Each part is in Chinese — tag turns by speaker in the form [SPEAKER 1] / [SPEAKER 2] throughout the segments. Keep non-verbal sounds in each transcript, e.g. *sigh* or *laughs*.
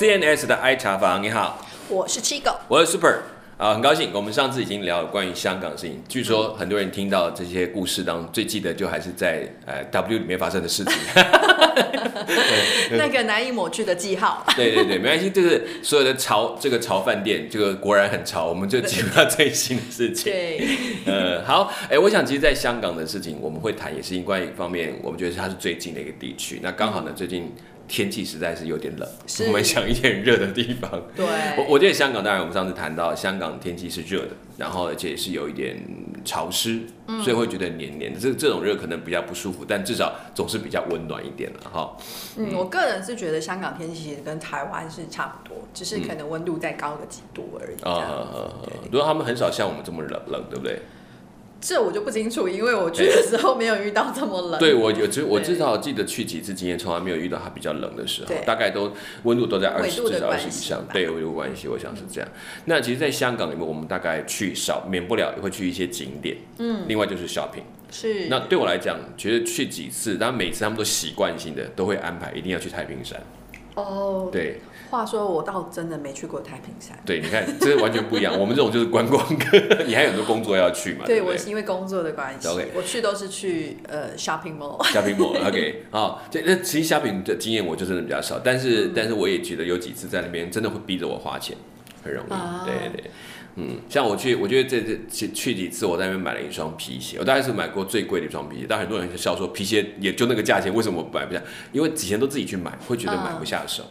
[SPEAKER 1] CNS 的爱茶房，你好，
[SPEAKER 2] 我是七狗，
[SPEAKER 1] 我是 Super 啊，很高兴。我们上次已经聊了关于香港的事情，据说很多人听到这些故事当中，最记得就还是在呃 W 里面发生的事情。*laughs*
[SPEAKER 2] 那个难以抹去的记号。*laughs*
[SPEAKER 1] 对对对，没关系，就是所有的潮，这个潮饭店，这个果然很潮，我们就记录到最新的事情。
[SPEAKER 2] 对，*laughs*
[SPEAKER 1] 呃，好，哎，我想其实，在香港的事情，我们会谈，也是因为一方面，我们觉得它是最近的一个地区。那刚好呢，最近。天气实在是有点冷，我们想一点热的地方。*laughs*
[SPEAKER 2] 对，
[SPEAKER 1] 我我觉得香港，当然我们上次谈到香港天气是热的，然后而且是有一点潮湿，所以会觉得黏黏的。这这种热可能比较不舒服，但至少总是比较温暖一点了哈。
[SPEAKER 2] 嗯，我个人是觉得香港天气其实跟台湾是差不多，只是可能温度再高个几度而已。啊，
[SPEAKER 1] 如果他们很少像我们这么冷冷，对不对？
[SPEAKER 2] 这我就不清楚，因为我去的时候没有遇到这么冷。
[SPEAKER 1] 对我有，只我至少记得去几次经验，从来没有遇到它比较冷的时候，大概都温度都在二十至少二十以上。对，有关系，我想是这样。那其实，在香港里面，我们大概去少免不了也会去一些景点，嗯，另外就是 shopping。
[SPEAKER 2] 是。
[SPEAKER 1] 那对我来讲，觉得去几次，然后每次他们都习惯性的都会安排一定要去太平山。
[SPEAKER 2] 哦。
[SPEAKER 1] 对。
[SPEAKER 2] 话说，我倒真的没去过太平山。
[SPEAKER 1] 对，你看，这完全不一样。我们这种就是观光客，你还有很多工作要去嘛？
[SPEAKER 2] 对，我是因为工作的关系。我去都是去呃 shopping mall。
[SPEAKER 1] shopping mall，OK，*laughs* 好，这那其实 shopping 的经验我就真的比较少，但是但是我也觉得有几次在那边真的会逼着我花钱，很容易。对对，嗯，像我去，我觉得这这去去几次，我在那边买了一双皮鞋，我大概是买过最贵的一双皮鞋，但很多人就笑说皮鞋也就那个价钱，为什么买不下？因为以前都自己去买，会觉得买不下手。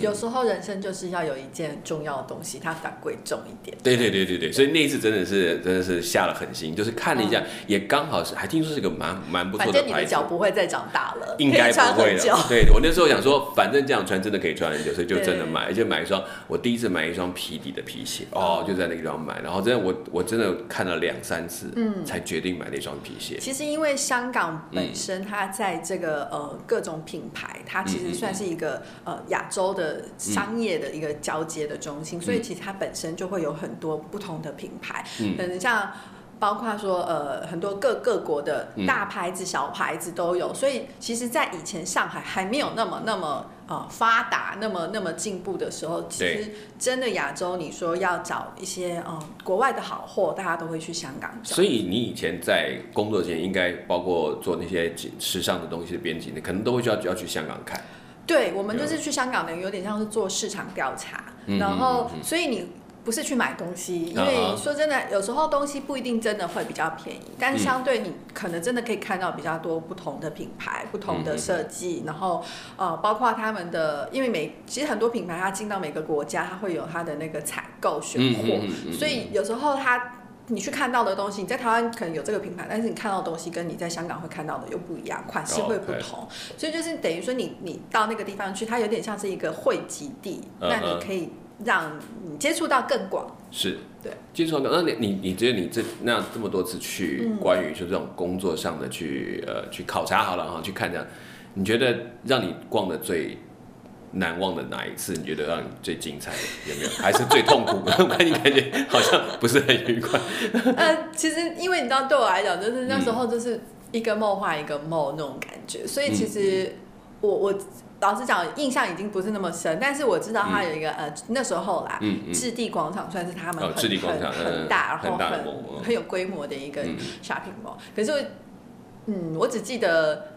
[SPEAKER 2] 有时候人生就是要有一件重要的东西，它反贵重一点。
[SPEAKER 1] 对对对对对，所以那一次真的是真的是下了狠心，就是看了一下，也刚好是还听说是个蛮蛮不错的
[SPEAKER 2] 反正你的脚不会再长大了，
[SPEAKER 1] 应该不会了。*laughs* 对我那时候想说，反正这样穿真的可以穿很久，所以就真的买，而且买一双我第一次买一双皮底的皮鞋，哦，就在那个地方买，然后真的我我真的看了两三次，嗯，才决定买那双皮鞋。
[SPEAKER 2] 其实因为香港本身它在这个呃各种品牌，它其实算是一个呃亚洲的商。业的一个交接的中心，所以其实它本身就会有很多不同的品牌，可能像包括说呃很多各各国的大牌子、小牌子都有。所以其实，在以前上海还没有那么那么呃发达、那么那么进步的时候，其实真的亚洲，你说要找一些嗯国外的好货，大家都会去香港找。
[SPEAKER 1] 所以你以前在工作前，应该包括做那些时尚的东西的编辑，你可能都会需要要去香港看。
[SPEAKER 2] 对，我们就是去香港的，有点像是做市场调查，然后所以你不是去买东西，因为说真的，有时候东西不一定真的会比较便宜，但是相对你可能真的可以看到比较多不同的品牌、不同的设计，然后呃，包括他们的，因为每其实很多品牌它进到每个国家，它会有它的那个采购选货，所以有时候它。你去看到的东西，你在台湾可能有这个品牌，但是你看到的东西跟你在香港会看到的又不一样，款式会不同，所以就是等于说你你到那个地方去，它有点像是一个汇集地，那你可以让你接触到更广。
[SPEAKER 1] 是，
[SPEAKER 2] 对，
[SPEAKER 1] 接触到那你你你觉得你这那这么多次去关于说这种工作上的去呃去考察好了哈，去看这样，你觉得让你逛的最。难忘的哪一次？你觉得让你最精彩的有没有？还是最痛苦？我看你感觉好像不是很愉快。
[SPEAKER 2] 呃，其实因为你知道，对我来讲，就是那时候就是一个梦画一个梦那种感觉，所以其实我我老实讲，印象已经不是那么深。但是我知道它有一个呃，那时候啦，置地广场算是他们很很很大，然后很很有规模的一个 shopping mall。可是，嗯，我只记得。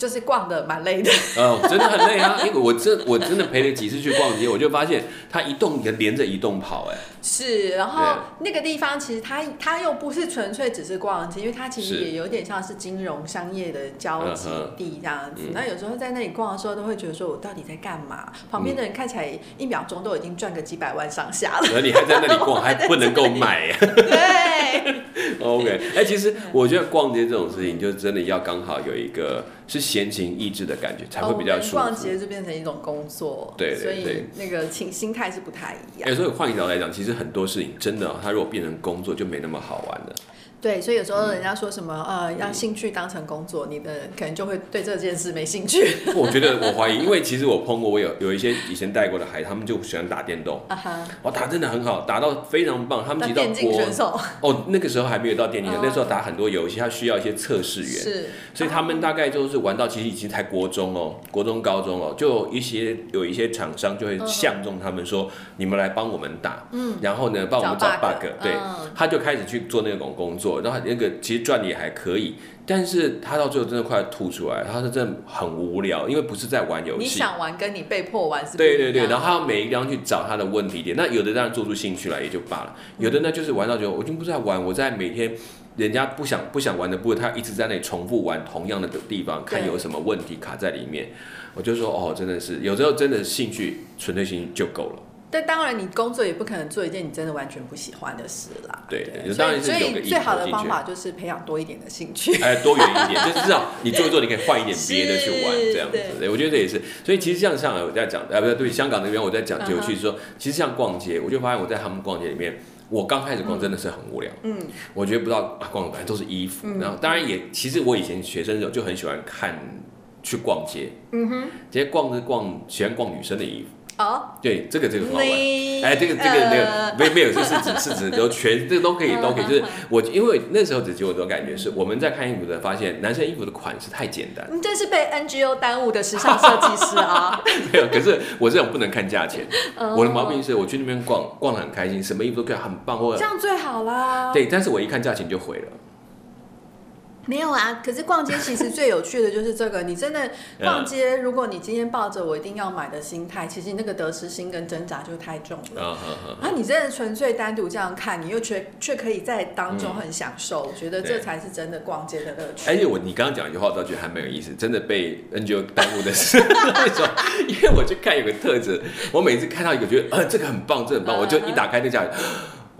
[SPEAKER 2] 就是逛的蛮累的，
[SPEAKER 1] 呃，真的很累啊！因为我真我真的陪了几次去逛街，我就发现它一栋连着一栋跑，哎，
[SPEAKER 2] 是，然后那个地方其实它它又不是纯粹只是逛街，因为它其实也有点像是金融商业的交集地这样子。那有时候在那里逛的时候，都会觉得说我到底在干嘛？旁边的人看起来一秒钟都已经赚个几百万上下了，*laughs*
[SPEAKER 1] 而你还在那里逛，还不能够买，*laughs*
[SPEAKER 2] 对，*laughs*
[SPEAKER 1] OK，哎，其实我觉得逛街这种事情，就真的要刚好有一个。是闲情逸致的感觉，才会比较舒服。
[SPEAKER 2] 逛街就变成一种工作，
[SPEAKER 1] 对，
[SPEAKER 2] 所以那个情心态是不太一样。
[SPEAKER 1] 哎，所以换一条来讲，其实很多事情真的，它如果变成工作，就没那么好玩了。
[SPEAKER 2] 对，所以有时候人家说什么呃，让兴趣当成工作，你的可能就会对这件事没兴趣。*laughs*
[SPEAKER 1] 我觉得我怀疑，因为其实我碰过，我有有一些以前带过的孩子，他们就喜欢打电动，哦，打真的很好，打到非常棒。他们提到
[SPEAKER 2] 国
[SPEAKER 1] 哦，那个时候还没有到电竞，那时候打很多游戏，他需要一些测试员，
[SPEAKER 2] 是，
[SPEAKER 1] 所以他们大概就是玩到其实已经才国中哦，国中高中哦，就一些有一些厂商就会相中他们说，你们来帮我们打，嗯，然后呢帮我们找 bug，对，他就开始去做那种工作，然后那个。其实赚的也还可以，但是他到最后真的快吐出来，他是真的很无聊，因为不是在玩游戏。
[SPEAKER 2] 你想玩跟你被迫玩是？
[SPEAKER 1] 对对对，然后他要每一个地方去找他的问题点，那有的当然做出兴趣来也就罢了，有的呢就是玩到觉得我已经不是在玩，我在每天人家不想不想玩的部分，他一直在那里重复玩同样的地方，看有什么问题卡在里面。我就说哦，真的是有时候真的兴趣纯粹性就够了。
[SPEAKER 2] 但当然，你工作也不可能做一件你真的完全不喜欢的事啦。
[SPEAKER 1] 对，
[SPEAKER 2] 所以所以最好的方法就是培养多一点的兴趣。
[SPEAKER 1] 哎，多元一点，*laughs* 就是至少你做一做，你可以换一点别的去玩，这样子。对，我觉得这也是。所以其实像像我在讲，呃，不对，对，香港那边我在讲就去，说其实像逛街，我就发现我在他们逛街里面，我刚开始逛真的是很无聊。嗯。我觉得不知道逛反正，都是衣服。然后当然也，其实我以前学生的时候就很喜欢看去逛街。嗯哼。直接逛着逛，喜欢逛女生的衣服。哦，对，这个这个很好玩，哎，这个这个那个没没有，就是指是指都全这个都可以都可以，*laughs* 就是我因为那时候只给我这种感觉是我们在看衣服的发现男生衣服的款式太简单，
[SPEAKER 2] 你这是被 NGO 耽误的时尚设计师啊，*laughs*
[SPEAKER 1] 没有，可是我这种不能看价钱，我的毛病是我去那边逛逛的很开心，什么衣服都可以很棒，或者
[SPEAKER 2] 这样最好啦，
[SPEAKER 1] 对，但是我一看价钱就毁了。
[SPEAKER 2] 没有啊，可是逛街其实最有趣的就是这个。你真的逛街，如果你今天抱着我一定要买的心态，其实你那个得失心跟挣扎就太重了。啊，你真的纯粹单独这样看，你又却却可以在当中很享受，我觉得这才是真的逛街的乐趣。
[SPEAKER 1] 而且我你刚刚讲一句话，我倒觉得还蛮有意思。真的被 NGO 耽误的 *laughs* 是那种？因为我去看有个特质，我每次看到一个觉得呃这个很棒，这很棒，我就一打开那家。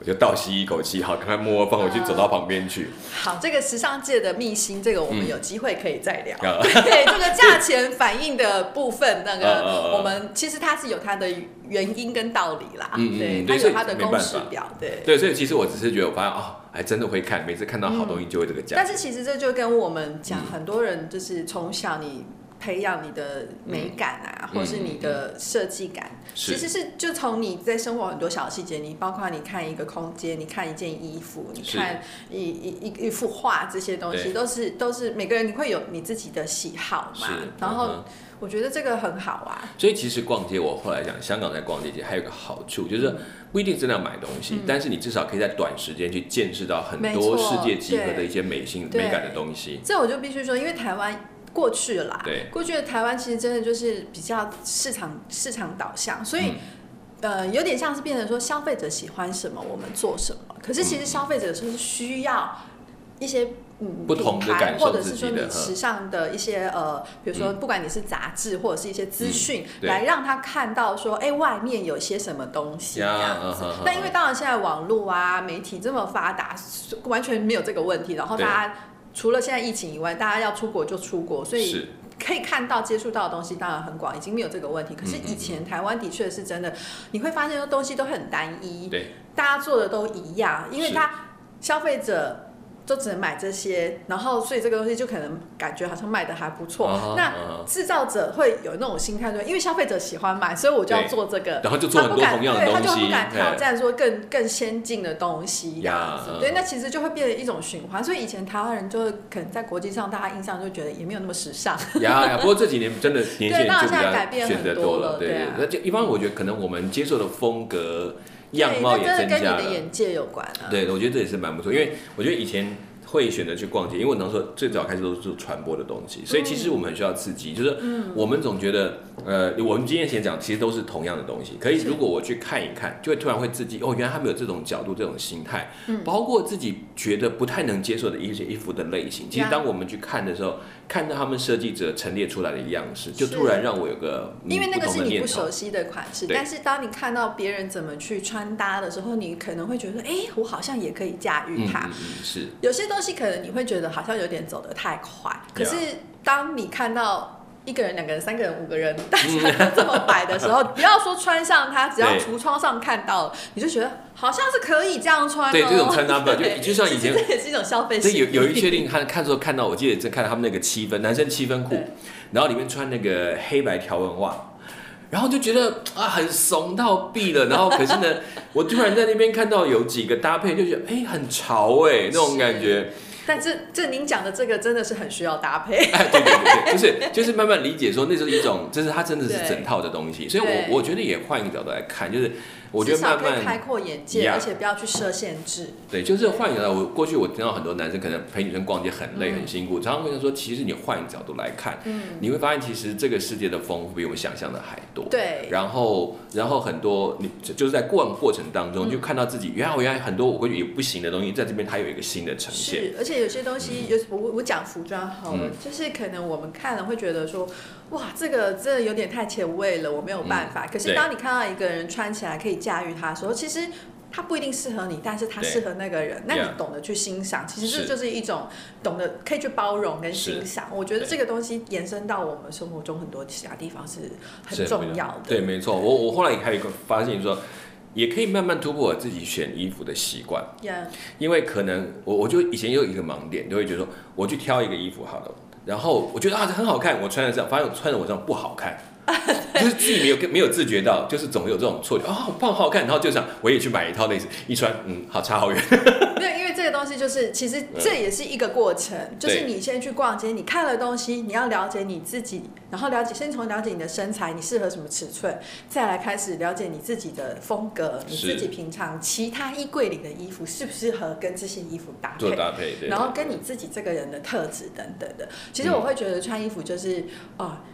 [SPEAKER 1] 我就倒吸一口气，好，赶快摸摸放回去，走到旁边去。
[SPEAKER 2] 好，这个时尚界的秘辛，这个我们有机会可以再聊。*laughs* 对，这个价钱反应的部分，那个 *laughs* 我们其实它是有它的原因跟道理啦。嗯嗯，对，它有它的公式表。对
[SPEAKER 1] 对，所以其实我只是觉得，我发现哦，还真的会看，每次看到好东西就会这个价。
[SPEAKER 2] 但是其实这就跟我们讲，很多人就是从小你。培养你的美感啊，或是你的设计感，其实是。就从你在生活很多小细节，你包括你看一个空间，你看一件衣服，你看一一一一幅画，这些东西都是都是每个人你会有你自己的喜好嘛。然后我觉得这个很好啊。
[SPEAKER 1] 所以其实逛街，我后来讲，香港在逛街街还有个好处，就是不一定真的要买东西，但是你至少可以在短时间去见识到很多世界集合的一些美性美感的东西。
[SPEAKER 2] 这我就必须说，因为台湾。过去了啦，过去的台湾其实真的就是比较市场市场导向，所以呃有点像是变成说消费者喜欢什么我们做什么，可是其实消费者是需要一些嗯
[SPEAKER 1] 品牌
[SPEAKER 2] 或者是说你时尚的一些呃，比如说不管你是杂志或者是一些资讯，来让他看到说哎外面有些什么东西这样子。但因为当然现在网络啊媒体这么发达，完全没有这个问题，然后大家。除了现在疫情以外，大家要出国就出国，所以可以看到、接触到的东西当然很广，已经没有这个问题。可是以前台湾的确是真的，你会发现说东西都很单一，
[SPEAKER 1] 对，
[SPEAKER 2] 大家做的都一样，因为它消费者。都只能买这些，然后所以这个东西就可能感觉好像卖的还不错。那制造者会有那种心态，说因为消费者喜欢买，所以我就要做这个，
[SPEAKER 1] 然后就做很多同样的东西，他
[SPEAKER 2] 就不敢挑战说更更先进的东西。呀，对，那其实就会变成一种循环。所以以前台湾人就可能在国际上，大家印象就觉得也没有那么时尚。
[SPEAKER 1] 呀呀，不过这几年真的年轻人就比
[SPEAKER 2] 较选择多了。
[SPEAKER 1] 对，那就一般我觉得可能我们接受的风格样貌也增加了。跟
[SPEAKER 2] 你的眼界有关啊。
[SPEAKER 1] 对，我觉得这也是蛮不错，因为我觉得以前。会选择去逛街，因为我能说最早开始都是做传播的东西，所以其实我们很需要刺激。就是我们总觉得，呃，我们今天先讲，其实都是同样的东西。可以，如果我去看一看，就会突然会刺激哦，原来他们有这种角度、这种心态，包括自己觉得不太能接受的一些衣服的类型。其实当我们去看的时候，看到他们设计者陈列出来的样式，就突然让我有个
[SPEAKER 2] 因为那个是你不熟悉的款式，但是当你看到别人怎么去穿搭的时候，你可能会觉得，哎，我好像也可以驾驭它。
[SPEAKER 1] 是
[SPEAKER 2] 有些东西。东西可能你会觉得好像有点走得太快，可是当你看到。一个人、两个人、三个人、五个人，大家都这么摆的时候，不要说穿上它，只要橱窗上看到，你就觉得好像是可以这样穿。
[SPEAKER 1] 对，这种穿搭本就就像以前，*laughs*
[SPEAKER 2] 这也是一种消费。
[SPEAKER 1] 这有有一确定看看说看到，我记得在看到他们那个七分男生七分裤，然后里面穿那个黑白条纹袜。然后就觉得啊，很怂到毙了。然后可是呢，*laughs* 我突然在那边看到有几个搭配，就觉得哎，很潮哎，那种感觉。
[SPEAKER 2] 但这这您讲的这个真的是很需要搭配。
[SPEAKER 1] 哎，对对对，就是就是慢慢理解说，那是一种，就是它真的是整套的东西。所以我我觉得也换一个角度来看，就是。我觉得慢慢
[SPEAKER 2] 开阔眼界，而且不要去设限制。
[SPEAKER 1] 对，就是换一个。我过去我听到很多男生可能陪女生逛街很累很辛苦，常常会说，其实你换一个角度来看，嗯，你会发现其实这个世界的丰富比我们想象的还多。
[SPEAKER 2] 对。
[SPEAKER 1] 然后，然后很多你就是在逛过程当中，就看到自己原来我原来很多我会觉得也不行的东西，在这边它有一个新的呈现。
[SPEAKER 2] 是，而且有些东西有我我讲服装好了，就是可能我们看了会觉得说。哇，这个真的有点太前卫了，我没有办法。可是当你看到一个人穿起来可以驾驭它的时候，其实他不一定适合你，但是他适合那个人。那你懂得去欣赏，其实这就是一种懂得可以去包容跟欣赏。我觉得这个东西延伸到我们生活中很多其他地方是很重要的。
[SPEAKER 1] 对，没错。我我后来还有一个发现，说也可以慢慢突破我自己选衣服的习惯。因为可能我我就以前有一个盲点，就会觉得说我去挑一个衣服好了。然后我觉得啊，这很好看，我穿在上，发现我穿在我上不好看，*laughs* 就是自己没有没有自觉到，就是总有这种错觉啊，好胖好看，然后就想我也去买一套类似，一穿嗯，好差好远。*laughs*
[SPEAKER 2] 对，因为就是，其实这也是一个过程，就是你先去逛街，你看了东西，你要了解你自己，然后了解，先从了解你的身材，你适合什么尺寸，再来开始了解你自己的风格，你自己平常其他衣柜里的衣服适不适合跟这些衣服搭
[SPEAKER 1] 配，搭配，
[SPEAKER 2] 然后跟你自己这个人的特质等等的。其实我会觉得穿衣服就是啊。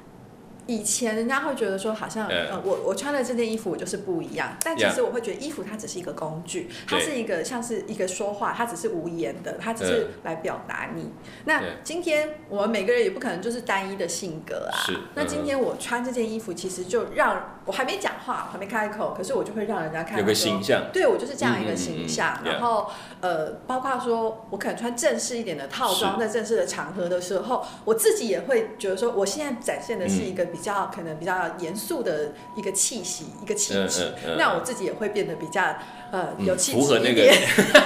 [SPEAKER 2] 以前人家会觉得说，好像呃，我我穿了这件衣服，我就是不一样。但其实我会觉得，衣服它只是一个工具，它是一个像是一个说话，它只是无言的，它只是来表达你。那今天我们每个人也不可能就是单一的性格啊。
[SPEAKER 1] 是。
[SPEAKER 2] 那今天我穿这件衣服，其实就让我还没讲话，还没开口，可是我就会让人家看
[SPEAKER 1] 有个形象。
[SPEAKER 2] 对我就是这样一个形象。然后呃，包括说我可能穿正式一点的套装，在正式的场合的时候，我自己也会觉得说，我现在展现的是一个。比较可能比较严肃的一个气息，一个气质，那我自己也会变得比较呃有气质
[SPEAKER 1] 一点，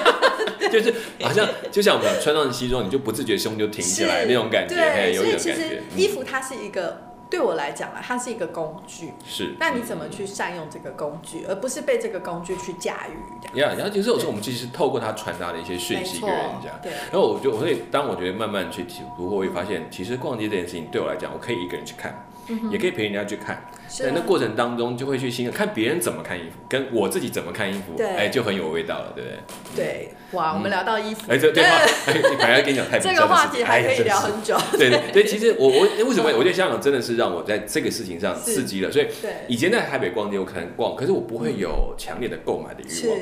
[SPEAKER 1] *laughs* 就是好像就像我们穿上西装，你就不自觉胸就挺起来那种感觉，
[SPEAKER 2] 对，所以其实衣服它是一个对我来讲啊，它是一个工具，
[SPEAKER 1] 是，
[SPEAKER 2] 那你怎么去善用这个工具，而不是被这个工具去驾驭？
[SPEAKER 1] 呀，然后其实有时候我们其实透过它传达的一些讯息给人家，
[SPEAKER 2] 对，
[SPEAKER 1] 然后我就我会当我觉得慢慢去体会，我会发现其实逛街这件事情对我来讲，我可以一个人去看。也可以陪人家去看，在那过程当中就会去欣赏看别人怎么看衣服，跟我自己怎么看衣服，哎，就很有味道了，对不对？
[SPEAKER 2] 对，哇，我们聊到衣服，*laughs*
[SPEAKER 1] 哎，这对话，本来跟你讲太
[SPEAKER 2] 这个话题还可以聊很久。
[SPEAKER 1] 对对 *laughs* 对，其实我我为什么我觉得香港真的是让我在这个事情上刺激了，所以以前在台北逛街我可能逛，可是我不会有强烈的购买的欲望。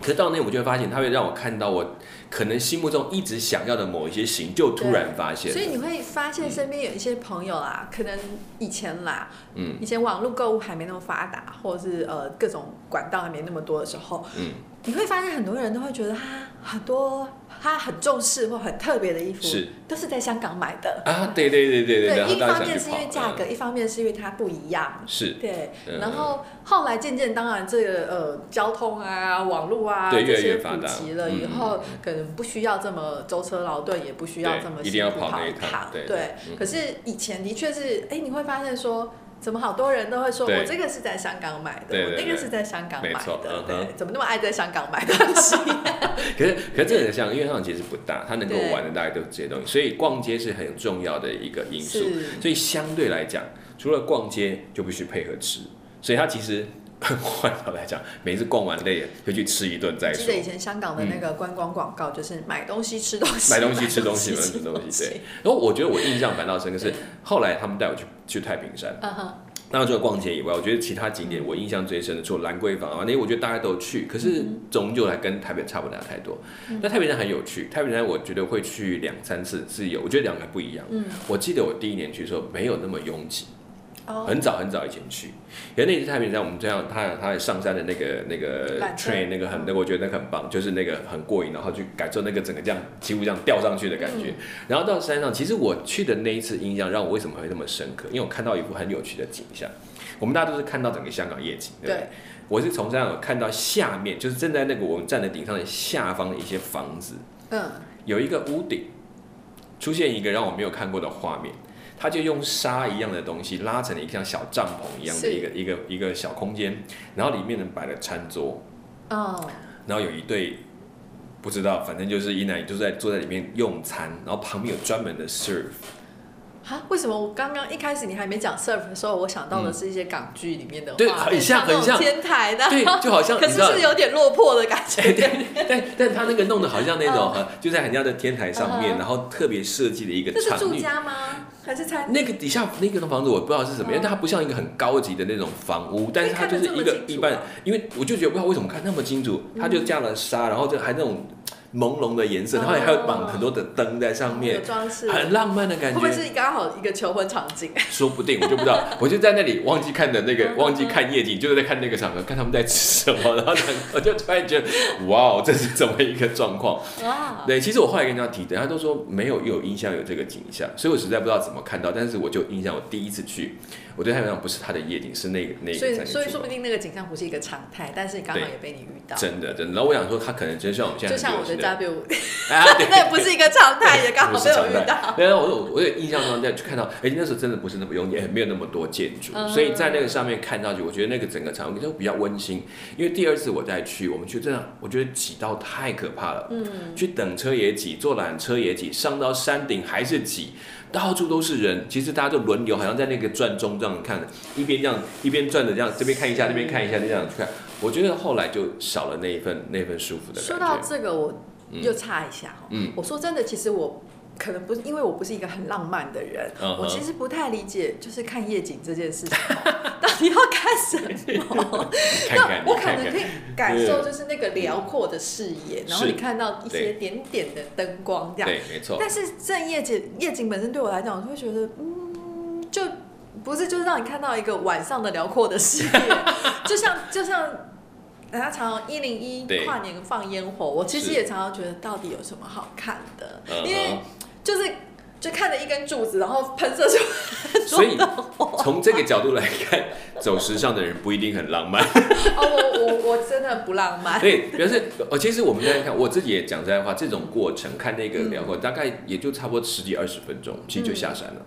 [SPEAKER 1] 可是到那，我就会发现，它会让我看到我可能心目中一直想要的某一些型，就突然发现。
[SPEAKER 2] 所以你会发现身边有一些朋友啊，可能以前啦，嗯，以前网络购物还没那么发达，或者是呃各种管道还没那么多的时候，嗯，你会发现很多人都会觉得他很多。他很重视或很特别的衣服，
[SPEAKER 1] 是
[SPEAKER 2] 都是在香港买的
[SPEAKER 1] 啊！对对对对
[SPEAKER 2] 对，一方面是因为价格，一方面是因为它不一样。
[SPEAKER 1] 是，
[SPEAKER 2] 对。然后后来渐渐，当然这个呃交通啊、网络啊
[SPEAKER 1] 这
[SPEAKER 2] 些普及了以后，可能不需要这么舟车劳顿，也不需要这么
[SPEAKER 1] 一定要
[SPEAKER 2] 跑
[SPEAKER 1] 一趟。
[SPEAKER 2] 对，可是以前的确是，哎，你会发现说。怎么好多人都会说，我这个是在香港买的，我那个是在香港买的，对，怎么那么爱在香港买东西？*laughs*
[SPEAKER 1] 可是，可是这很像，因为香港其实不大，它能够玩的大概都是这些东西，所以逛街是很重要的一个因素。所以相对来讲，除了逛街，就必须配合吃，所以它其实。换头来讲，每次逛完累了，就去吃一顿再说。
[SPEAKER 2] 记得以前香港的那个观光广告，就是买东西吃东西，
[SPEAKER 1] 买东西吃东西，*laughs* 买东西对。然后我觉得我印象反倒深刻是，后来他们带我去去太平山，嗯哼。那除了逛街以外，我觉得其他景点我印象最深的，除了兰桂坊啊，那我觉得大家都去，可是终究还跟台北差不了太多。那太平山很有趣，太平山我觉得会去两三次是有，我觉得两个不一样。嗯，我记得我第一年去的时候没有那么拥挤。很早很早以前去，可是那次太平山，我们这样，他他上山的那个那个 train 那个很那个，我觉得那个很棒，就是那个很过瘾，然后去感受那个整个这样几乎这样吊上去的感觉。然后到山上，其实我去的那一次印象让我为什么会那么深刻？因为我看到一幅很有趣的景象。我们大家都是看到整个香港夜景，对。我是从山上看到下面，就是正在那个我们站在顶上的下方的一些房子，嗯，有一个屋顶出现一个让我没有看过的画面。他就用纱一样的东西拉成了一个像小帐篷一样的一个一个一个小空间，然后里面呢摆了餐桌，哦，然后有一对不知道，反正就是一男一女就在坐在里面用餐，然后旁边有专门的 serve。
[SPEAKER 2] 啊？为什么？我刚刚一开始你还没讲 serve 的时候，我想到的是一些港剧里面的，
[SPEAKER 1] 对，很像很像。
[SPEAKER 2] 天台的，
[SPEAKER 1] 对，就好像，*laughs*
[SPEAKER 2] 可是是有点落魄的感觉，*laughs*
[SPEAKER 1] 对，但但他那个弄的好像那种，就在人家的天台上面，然后特别设计的一个，
[SPEAKER 2] 这是住家吗？还是餐？
[SPEAKER 1] 那个底下那个房子我不知道是什么，因为它不像一个很高级的那种房屋，但是它就是一个一般，因为我就觉得不知道为什么看那么清楚，它就加了沙，然后就还那种。朦胧的颜色，然后还有绑很多的灯在上面，
[SPEAKER 2] 装饰，
[SPEAKER 1] 很浪漫的感觉。
[SPEAKER 2] 会不会是刚好一个求婚场景？*laughs*
[SPEAKER 1] 说不定，我就不知道。我就在那里忘记看的那个，忘记看夜景，就是在看那个场合，看他们在吃什么。然后我就突然觉得，哇，*laughs* 这是怎么一个状况？哇！对，其实我后来跟人家提，人家都说没有有印象有这个景象，所以我实在不知道怎么看到。但是我就印象，我第一次去。我对太平洋不是它的夜景，是那个那个。
[SPEAKER 2] 所以所以说不定那个景象不是一个常态，但是刚好也被你遇到。
[SPEAKER 1] 真的真的，然后我想说，它可能真像我们现在
[SPEAKER 2] 就像我的 W，*laughs* *laughs* 那不是一个常态，也刚好被我遇到。*laughs*
[SPEAKER 1] 对啊，我我我有印象中在去看到，哎，那时候真的不是那么拥挤，没有那么多建筑，所以在那个上面看到就，我觉得那个整个场景就比较温馨。因为第二次我再去，我们去真的，我觉得挤到太可怕了。嗯。去等车也挤，坐缆车也挤，上到山顶还是挤。到处都是人，其实大家就轮流，好像在那个转中这样看，一边这样一边转着这样，这边看一下，那边看一下，这样去看。我觉得后来就少了那一份那份舒服的感觉。
[SPEAKER 2] 说到这个，我又差一下哈，嗯，我说真的，其实我。可能不是因为我不是一个很浪漫的人，我其实不太理解，就是看夜景这件事情，*laughs* 到底要看什么？那我可能可以感受，就是那个辽阔的视野，然后你看到一些点点的灯光，这样。
[SPEAKER 1] 对，没错。
[SPEAKER 2] 但是正夜景夜景本身对我来讲，我会觉得，嗯，就不是就是让你看到一个晚上的辽阔的视野，*laughs* 就像就像人家常常一零一跨年放烟火，我其实也常常觉得到底有什么好看的，因为。就是就看着一根柱子，然后喷射出，
[SPEAKER 1] 所以 *laughs* 从这个角度来看，走时尚的人不一定很浪漫。
[SPEAKER 2] 哦，我我 *laughs* 我真的不浪漫。
[SPEAKER 1] 对，表示哦，其实我们在看，我自己也讲实在话，这种过程看那个辽阔，大概也就差不多十几二十分钟，其实就下山了。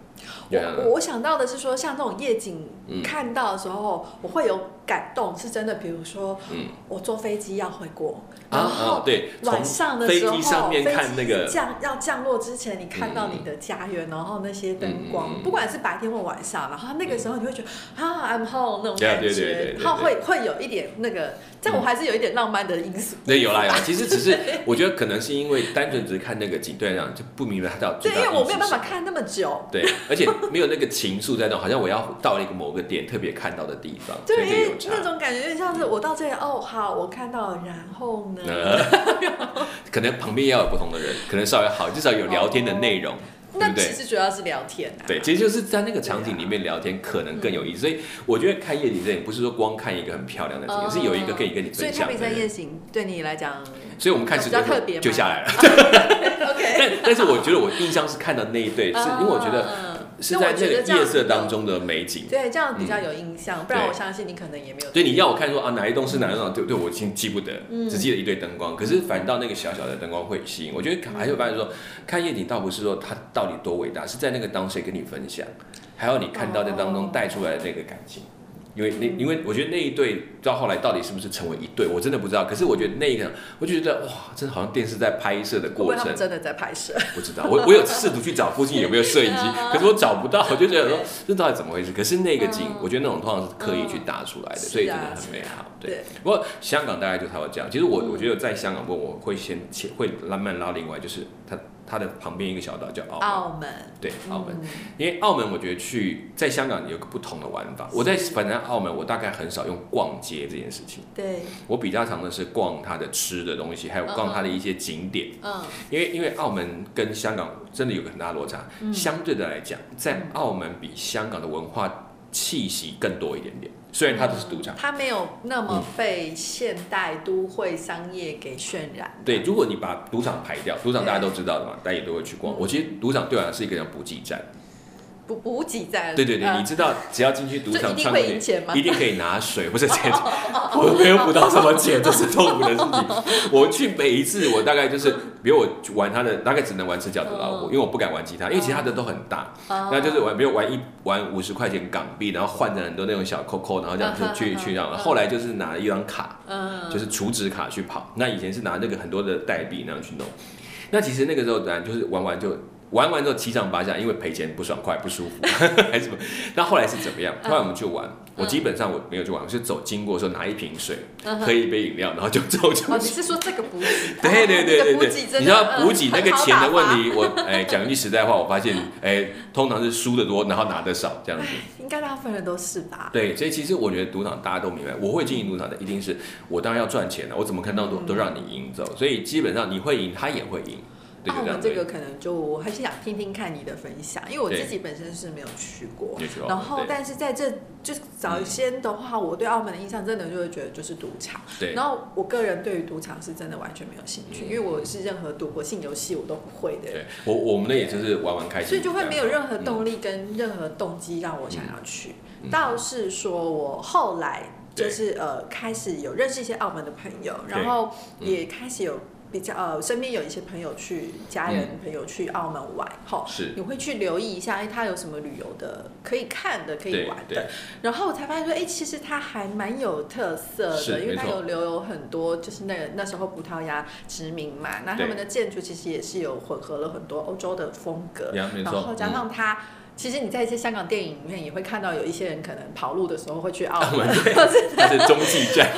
[SPEAKER 2] 我我想到的是说，像这种夜景看到的时候，我会有感动，是真的。比如说，我坐飞机要回国，然后
[SPEAKER 1] 对
[SPEAKER 2] 晚上的时候，飞
[SPEAKER 1] 机上面看那个
[SPEAKER 2] 降要降落之前，你看到你的家园，然后那些灯光，不管是白天或晚上，然后那个时候你会觉得啊，I'm home 那种感觉，然后会会有一点那个，但我还是有一点浪漫的因素。
[SPEAKER 1] 对，有啦有啦，其实只是 *laughs* 我觉得可能是因为单纯只是看那个景，对，这样就不明白他到底
[SPEAKER 2] 对，因为我没有办法看那么久，
[SPEAKER 1] 对，而且。没有那个情愫在那，好像我要到一个某个点特别看到的地方，
[SPEAKER 2] 对，那种感觉有点像是我到这里哦，好，我看到了，然后呢？*laughs*
[SPEAKER 1] 可能旁边也要有不同的人，可能稍微好，至少有聊天的内容，对不对？
[SPEAKER 2] 其实主要是聊天，
[SPEAKER 1] 对，其实就是在那个场景里面聊天，可能更有意思。所以我觉得看夜景这不是说光看一个很漂亮的景，是有一个可以跟你分享。
[SPEAKER 2] 所以太平山夜景对你来讲，
[SPEAKER 1] 所以我们看比
[SPEAKER 2] 较特别，
[SPEAKER 1] 就下来了。*laughs* *laughs*
[SPEAKER 2] OK，
[SPEAKER 1] 但但是我觉得我印象是看到那一对，是因为我觉得。是在那个夜色当中的美景，
[SPEAKER 2] 对，这样比较有印象。不然我相信你可能也没有。
[SPEAKER 1] 对，你要我看说啊，哪一栋是哪一栋？对对，我已经记不得，只记得一堆灯光。可是反倒那个小小的灯光会吸引。我觉得还有发现说，看夜景倒不是说它到底多伟大，是在那个当谁跟你分享，还有你看到在当中带出来的那个感情。因为那，因为我觉得那一对到后来到底是不是成为一对，我真的不知道。可是我觉得那个，我就觉得哇，真的好像电视在拍摄的过程，
[SPEAKER 2] 真的在拍摄。
[SPEAKER 1] 不知道，我我有试图去找附近有没有摄影机，*laughs* 可是我找不到，我就觉得说这到底怎么回事？可是那个景，我觉得那种通常是刻意去打出来的，所以真的很美好。对。不过香港大概就才会这样。其实我我觉得在香港，我我会先会慢慢拉另外就是它。它的旁边一个小岛叫
[SPEAKER 2] 澳门，
[SPEAKER 1] 对，澳门，因为澳门我觉得去在香港有个不同的玩法。我在反正澳门，我大概很少用逛街这件事情。
[SPEAKER 2] 对，
[SPEAKER 1] 我比较常的是逛它的吃的东西，还有逛它的一些景点。嗯，因为因为澳门跟香港真的有个很大的落差。相对的来讲，在澳门比香港的文化气息更多一点点。虽然它都是赌场，
[SPEAKER 2] 它没有那么被现代都会商业给渲染。
[SPEAKER 1] 对，如果你把赌场排掉，赌场大家都知道的嘛，大家也都会去逛。我其实赌场对我来说是一个叫补给站。
[SPEAKER 2] 补补给站。
[SPEAKER 1] 对对对，你知道，只要进去赌场，
[SPEAKER 2] 一定会赢钱吗？
[SPEAKER 1] 一定可以拿水，不是钱。*laughs* 我没有补到什么钱，这是痛苦的事情。我去每一次，我大概就是，比如我玩他的，大概只能玩吃饺子老虎，因为我不敢玩其他，因为其他的都很大。那就是玩，比如玩一玩五十块钱港币，然后换成很多那种小扣扣，然后这样子去去这样。后来就是拿了一张卡，就是储值卡去跑。那以前是拿那个很多的代币那样去弄。那其实那个时候当然就是玩玩就。玩完之后七上八下，因为赔钱不爽快不舒服，*laughs* 还是什么？那后来是怎么样？后来我们去玩，我基本上我没有去玩，我是走经过说拿一瓶水，喝一杯饮料，然后就走出去。
[SPEAKER 2] 你是说这个补给？
[SPEAKER 1] 对对对对对，你知道补给那个钱的问题，我哎讲句实在话，我发现哎，通常是输的多，然后拿的少这样子。
[SPEAKER 2] 应该大部分人都是吧？
[SPEAKER 1] 对，所以其实我觉得赌场大家都明白，我会经营赌场的一定是我当然要赚钱的，我怎么看到都都让你赢走，所以基本上你会赢，他也会赢。
[SPEAKER 2] 澳门这个可能就我还是想听听看你的分享，因为我自己本身是没有去过。然后，但是在这就早先的话，我对澳门的印象真的就会觉得就是赌场。
[SPEAKER 1] 对。
[SPEAKER 2] 然后我个人对于赌场是真的完全没有兴趣，因为我是任何赌博性游戏我都不会的。
[SPEAKER 1] 对。我我们那也就是玩玩开心。
[SPEAKER 2] 所以就会没有任何动力跟任何动机让我想要去。倒是说我后来就是呃开始有认识一些澳门的朋友，然后也开始有。比较呃，身边有一些朋友去，家人朋友去澳门玩，哈，
[SPEAKER 1] 是，
[SPEAKER 2] 你会去留意一下，哎，他有什么旅游的可以看的，可以玩的，然后我才发现说，哎，其实他还蛮有特色的，因为他有留有很多，就是那个那时候葡萄牙殖民嘛，那他们的建筑其实也是有混合了很多欧洲的风格，然后加上他。其实你在一些香港电影里面也会看到有一些人可能跑路的时候会去澳门，*laughs* *laughs* *laughs*
[SPEAKER 1] 他是中继站。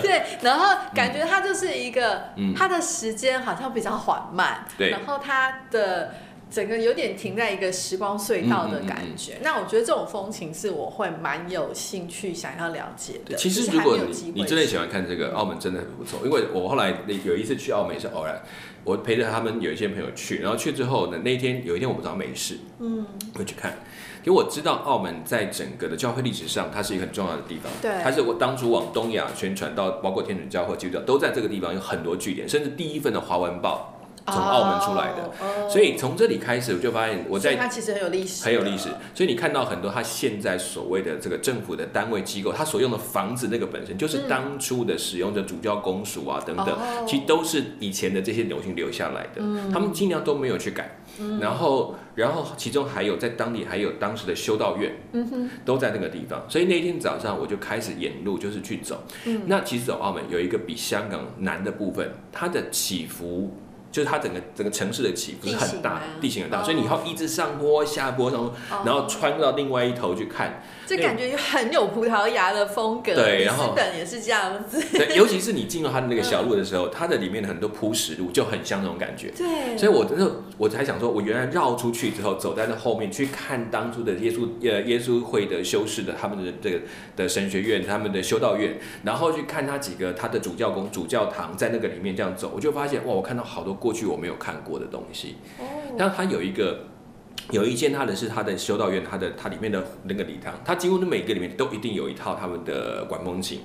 [SPEAKER 2] 对，然后感觉它就是一个，它的时间好像比较缓慢，
[SPEAKER 1] 对，
[SPEAKER 2] 然后它的整个有点停在一个时光隧道的感觉。那我觉得这种风情是我会蛮有兴趣想要了解的。
[SPEAKER 1] 其实如果你你真的喜欢看这个，澳门真的很不错。因为我后来有一次去澳门是偶然。我陪着他们有一些朋友去，然后去之后呢，那天有一天我不知道没事，嗯，会去看，因为我知道澳门在整个的教会历史上，它是一个很重要的地方，
[SPEAKER 2] 对，
[SPEAKER 1] 它是我当初往东亚宣传到，包括天主教或基督教都在这个地方有很多据点，甚至第一份的华文报。从澳门出来的，所以从这里开始我就发现我在
[SPEAKER 2] 它其实很有历史，
[SPEAKER 1] 很有历史。所以你看到很多它现在所谓的这个政府的单位机构，它所用的房子那个本身就是当初的使用的主教公署啊等等，其实都是以前的这些流行留下来的，他们尽量都没有去改。然后，然后其中还有在当地还有当时的修道院，都在那个地方。所以那天早上我就开始沿路就是去走。那其实走澳门有一个比香港难的部分，它的起伏。就是它整个整个城市的起伏是很大，地形很大，所以你要一直上坡下坡，然后然后穿到另外一头去看，
[SPEAKER 2] 这感觉很有葡萄牙的风格。
[SPEAKER 1] 对，然后
[SPEAKER 2] 本也是这样子。
[SPEAKER 1] 对，尤其是你进入它的那个小路的时候，它的里面的很多铺石路就很像那种感觉。
[SPEAKER 2] 对，
[SPEAKER 1] 所以我真的我才想说，我原来绕出去之后，走在那后面去看当初的耶稣呃耶稣会的修士的他们的这个的神学院，他们的修道院，然后去看他几个他的主教宫主教堂在那个里面这样走，我就发现哇，我看到好多。过去我没有看过的东西，但它有一个有一间，它的是它的修道院，它的它里面的那个礼堂，它几乎的每个里面都一定有一套他们的管风琴，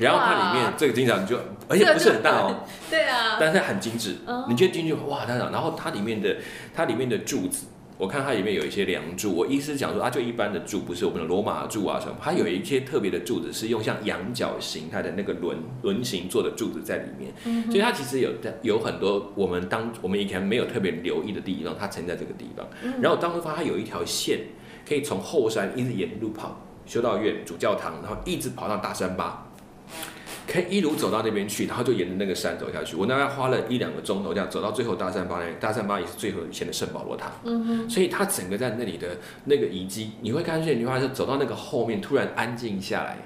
[SPEAKER 1] 然后它里面这个经常就而且不是很大哦，
[SPEAKER 2] 对啊，
[SPEAKER 1] 但是很精致，你觉得进去哇，它然后它里面的它里面的柱子。我看它里面有一些梁柱，我意思是讲说啊，就一般的柱，不是我们的罗马柱啊什么，它有一些特别的柱子是用像羊角形态的那个轮轮形做的柱子在里面，所以它其实有有很多我们当我们以前没有特别留意的地方，它存在这个地方。然后当时发现它有一条线可以从后山一直沿路跑，修道院、主教堂，然后一直跑到大山巴。可以一路走到那边去，然后就沿着那个山走下去。我大概花了一两个钟头这样走到最后大三巴那，大三巴也是最后以前的圣保罗塔。嗯哼。所以它整个在那里的那个遗迹，你会看见，你会发现走到那个后面突然安静下来。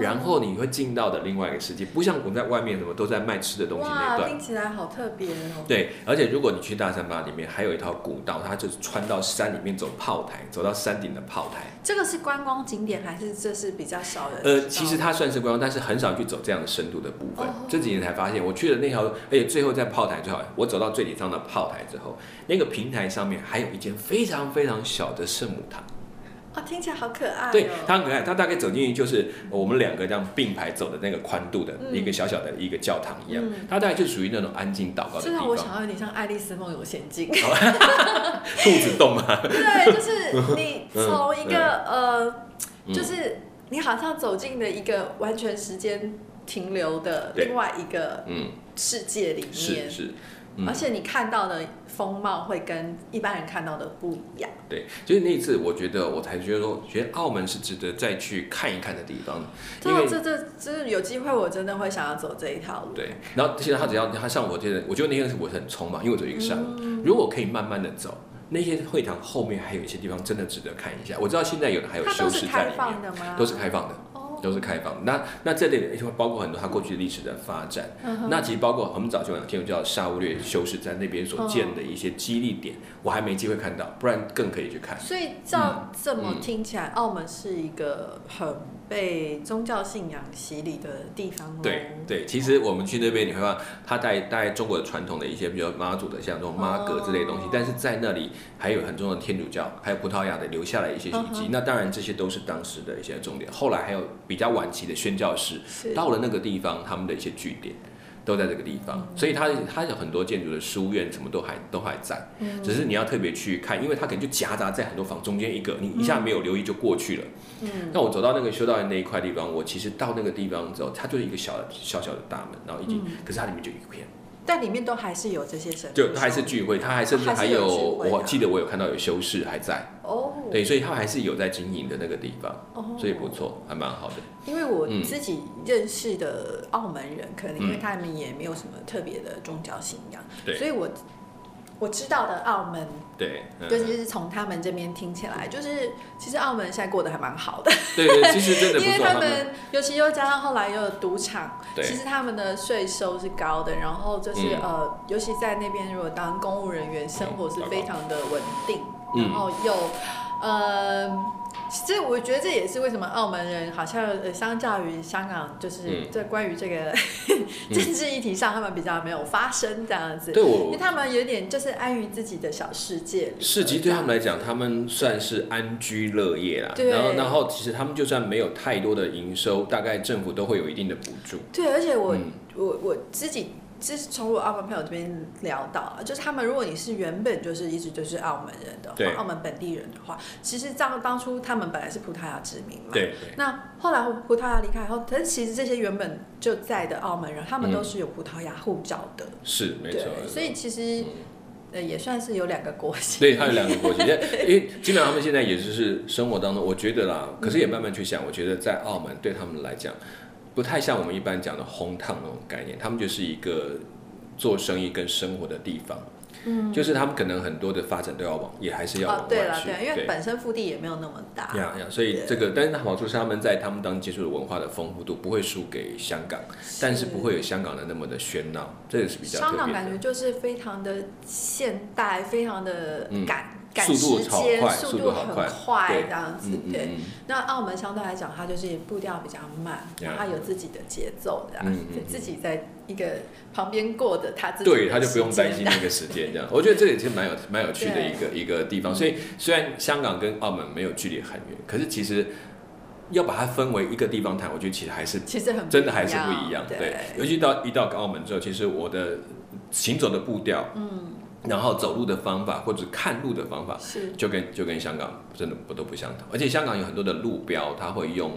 [SPEAKER 1] 然后你会进到的另外一个世界，不像我们在外面什么都在卖吃的东西那段。
[SPEAKER 2] 听起来好特别哦。
[SPEAKER 1] 对，而且如果你去大三巴里面，还有一条古道，它就是穿到山里面走炮台，走到山顶的炮台。
[SPEAKER 2] 这个是观光景点还是这是比较少人？
[SPEAKER 1] 呃，其实它算是观光，但是很少去走这样的深度的部分。这几年才发现，我去了那条，而且最后在炮台最好，我走到最顶上的炮台之后，那个平台上面还有一间非常非常小的圣母堂。
[SPEAKER 2] 啊，听起来好可爱、哦。
[SPEAKER 1] 对，它很可爱。它大概走进去就是我们两个这样并排走的那个宽度的一个小小的一个教堂一样。
[SPEAKER 2] 嗯
[SPEAKER 1] 它大概就属于那种安静祷告的地
[SPEAKER 2] 这让我。想要有点像《爱丽丝梦游仙境》*laughs*
[SPEAKER 1] 兔子洞嘛，
[SPEAKER 2] 对，就是你从一个、呃，
[SPEAKER 1] 嗯
[SPEAKER 2] 就是你好像走进了一个完全时间停留的另外一个
[SPEAKER 1] 嗯，
[SPEAKER 2] 世界里面，
[SPEAKER 1] 是是，嗯
[SPEAKER 2] 而且你看到的风貌会跟一般人看到的不一样。
[SPEAKER 1] 对，就是那一次，我觉得我才觉得说，觉得澳门是值得再去看一看的地方，因为
[SPEAKER 2] 这这这这有机会，我真的会想要走这一条路。
[SPEAKER 1] 对，然后其实他只要他像我记得，我觉得那天是我是很匆忙，因为我走一个上午，如果可以慢慢的走，那些会堂后面还有一些地方真的值得看一下。我知道现在有的还有修
[SPEAKER 2] 都是开
[SPEAKER 1] 饰在里面，
[SPEAKER 2] 放的吗？
[SPEAKER 1] 都是开放的。
[SPEAKER 2] 哦，
[SPEAKER 1] 都是开放。的。那那这类的包括很多它过去历史的发展，
[SPEAKER 2] 嗯
[SPEAKER 1] 那其实包括我们早就有天主教沙乌略修士在那边所建的一些激励点，我还没机会看到，不然更可以去看。
[SPEAKER 2] 所以照这么
[SPEAKER 1] 嗯
[SPEAKER 2] 听起来，澳门是一个很被宗教信仰洗礼的地方咯
[SPEAKER 1] 对对，其实我们去那边你会发现，它带带中国传统的一些，比如妈祖的像这种妈阁之类的东西，
[SPEAKER 2] 哦
[SPEAKER 1] 但是在那里还有很重要的天主教，还有葡萄牙的留下来一些遗迹。
[SPEAKER 2] 嗯
[SPEAKER 1] 那当然这些都是当时的一些重点。后来还有比较晚期的宣教士，到了那个地方，他们的一些据点都在这个地方，所以它它有很多建筑的书院什么都还都还在，
[SPEAKER 2] 嗯。
[SPEAKER 1] 只是你要特别去看，因为它可能就夹杂在很多房中间一个，你一下没有留意就过去了。
[SPEAKER 2] 嗯。
[SPEAKER 1] 那我走到那个修道院那一块地方，我其实到那个地方之后，它就是一个小小小的大门，然后已经，
[SPEAKER 2] 嗯。
[SPEAKER 1] 可是它里面就一片，
[SPEAKER 2] 但里面都还是有这些神，
[SPEAKER 1] 就他还是聚会，他还甚至还有，我记得我有看到有修士还在，
[SPEAKER 2] 哦，
[SPEAKER 1] 对，所以他还是有在经营的那个地方，
[SPEAKER 2] 哦。
[SPEAKER 1] 所以不错，还蛮好的。
[SPEAKER 2] 因为我
[SPEAKER 1] 嗯。
[SPEAKER 2] 自己认识的澳门人，可能因为
[SPEAKER 1] 嗯。
[SPEAKER 2] 他们也没有什么特别的宗教信仰，
[SPEAKER 1] 对。
[SPEAKER 2] 所以我我知道的澳门，
[SPEAKER 1] 对，嗯。
[SPEAKER 2] 尤其是从他们这边听起来，就是其实澳门现在过得还蛮好的，
[SPEAKER 1] 对对，其实真的，*laughs*
[SPEAKER 2] 因为他
[SPEAKER 1] 他们
[SPEAKER 2] 们尤其又加上后来又有赌场，其实他们的税收是高的，然后就是、
[SPEAKER 1] 嗯。
[SPEAKER 2] 呃，尤其在那边如果当公务人员，生活是非常的稳定，
[SPEAKER 1] 嗯。
[SPEAKER 2] 然后又呃。这我觉得这也是为什么澳门人好像呃，相较于香港，就是
[SPEAKER 1] 嗯
[SPEAKER 2] 在关于这个 *laughs* 政治议题上，他们比较没有发声这样子，
[SPEAKER 1] 对
[SPEAKER 2] 因为他们有点就是安于自己的小世界里。
[SPEAKER 1] 市集对他们来讲，他们算是安居乐业啦。
[SPEAKER 2] 对
[SPEAKER 1] 然后，然后其实他们就算没有太多的营收，大概政府都会有一定的补助。
[SPEAKER 2] 对，而且我、
[SPEAKER 1] 嗯
[SPEAKER 2] 我我自己就是从我澳门朋友这边聊到啊，就是他们如果你是原本就是一直就是澳门人的话，澳门本地人的话，其实当当初他们本来是葡萄牙殖民嘛，
[SPEAKER 1] 对。对
[SPEAKER 2] 那后来葡萄牙离开以后，但是其实这些原本就在的澳门人，他们都是有葡萄牙护照的，
[SPEAKER 1] 是没错。
[SPEAKER 2] 对，
[SPEAKER 1] 没错。
[SPEAKER 2] 所以其实、呃也算是有两个国籍，
[SPEAKER 1] 对，他有两个国籍，因为基本上他们现在也就是生活当中，我觉得啦，可是也慢慢去想，我觉得在澳门对他们来讲，不太像我们一般讲的红烫那种概念，他们就是一个做生意跟生活的地方，嗯，就是他们可能很多的发展都要往，也还是要
[SPEAKER 2] 哦
[SPEAKER 1] 往，
[SPEAKER 2] 对了，
[SPEAKER 1] 外去，
[SPEAKER 2] 对，因为本身腹地也没有那么大，
[SPEAKER 1] 呀呀，所以这个，但是好处是他们在他们当接触的文化的丰富度不会输给香港，但是不会有香港的那么的喧闹，这也是比较
[SPEAKER 2] 香港。感觉就是非常的现代，非常的
[SPEAKER 1] 嗯。
[SPEAKER 2] 赶、赶
[SPEAKER 1] 速度
[SPEAKER 2] 时间，
[SPEAKER 1] 好快
[SPEAKER 2] 速
[SPEAKER 1] 速度
[SPEAKER 2] 很
[SPEAKER 1] 快对
[SPEAKER 2] 这样子。对，
[SPEAKER 1] 嗯，
[SPEAKER 2] 那澳门相对来讲，它就是步调比较慢，
[SPEAKER 1] 呀
[SPEAKER 2] 然后它有自己的节奏的，
[SPEAKER 1] 嗯嗯嗯
[SPEAKER 2] 自己在一个旁边过的他自己的
[SPEAKER 1] 对，他就不用担心那个时间这样。我觉得这也是蛮有蛮有趣的一个一个地方。
[SPEAKER 2] 嗯
[SPEAKER 1] 所以虽然香港跟澳门没有距离很远，可是其实要把它分为一个地方谈，我觉得其实还是
[SPEAKER 2] 其实很
[SPEAKER 1] 真的还是不一样。
[SPEAKER 2] 对
[SPEAKER 1] 对，尤其到一到澳门之后，其实我的行走的步调，
[SPEAKER 2] 嗯，
[SPEAKER 1] 然后走路的方法或者看路的方法，
[SPEAKER 2] 是
[SPEAKER 1] 就跟就跟香港真的不都不相同。而且香港有很多的路标，它会用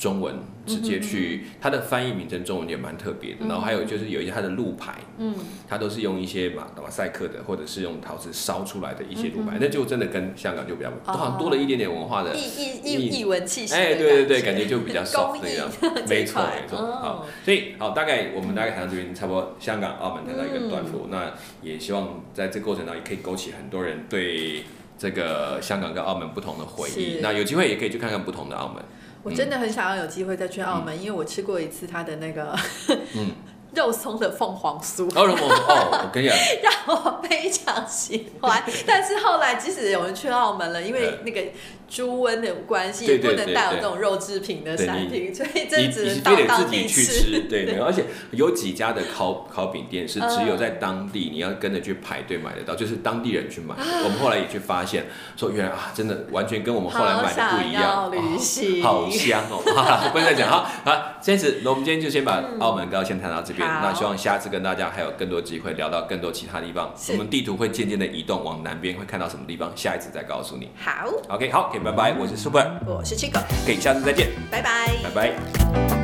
[SPEAKER 1] 中文直接去，它的翻译名称中文也蛮特别的。然后还有就是有一些它的路牌，
[SPEAKER 2] 嗯，
[SPEAKER 1] 它都是用一些马马赛克的，或者是用陶瓷烧出来的一些路牌，那就真的跟香港就比较，多好像多了一点点文化的
[SPEAKER 2] 异。异异异文气息
[SPEAKER 1] 哎，对对对，感觉就比较 soft 那样，*laughs* 没错没错。
[SPEAKER 2] 哦
[SPEAKER 1] 好，所以好，大概我们大概谈到这边，差不多香港、澳门谈到一个段
[SPEAKER 2] 嗯
[SPEAKER 1] 落。那也希望在这个过程当中，也可以勾起很多人对这个香港跟澳门不同的回忆。那有机会也可以去看看不同的澳门。
[SPEAKER 2] 我真的很想要有机会再去澳门，因为我吃过一次它的那个，
[SPEAKER 1] 嗯 *laughs*
[SPEAKER 2] 肉松的凤凰酥，
[SPEAKER 1] 哦，哦，我跟你讲，*laughs*
[SPEAKER 2] 让我非常喜欢。但是后来即使有人去澳门了，因为那个。猪瘟的关系，也不能带有这种肉制品的产品，所以这只能到当地吃。
[SPEAKER 1] 对，*laughs* 而且有几家的烤烤饼店是只有在当地，你要跟着去排队买得到，就是当地人去买。我们后来也去发现，说原来啊，真的完全跟我们后来买的不一样。
[SPEAKER 2] 旅行，
[SPEAKER 1] 好香哦！不能再讲好，好，这次那我们今天就先把澳门高先谈到这边。那希望下次跟大家还有更多机会聊到更多其他地方。我们地图会渐渐的移动往南边，会看到什么地方？下一次再告诉你。
[SPEAKER 2] 好
[SPEAKER 1] ，OK，好。拜拜，我是 Super，
[SPEAKER 2] 我是七狗，
[SPEAKER 1] 可以下次再见，
[SPEAKER 2] 拜拜，
[SPEAKER 1] 拜拜。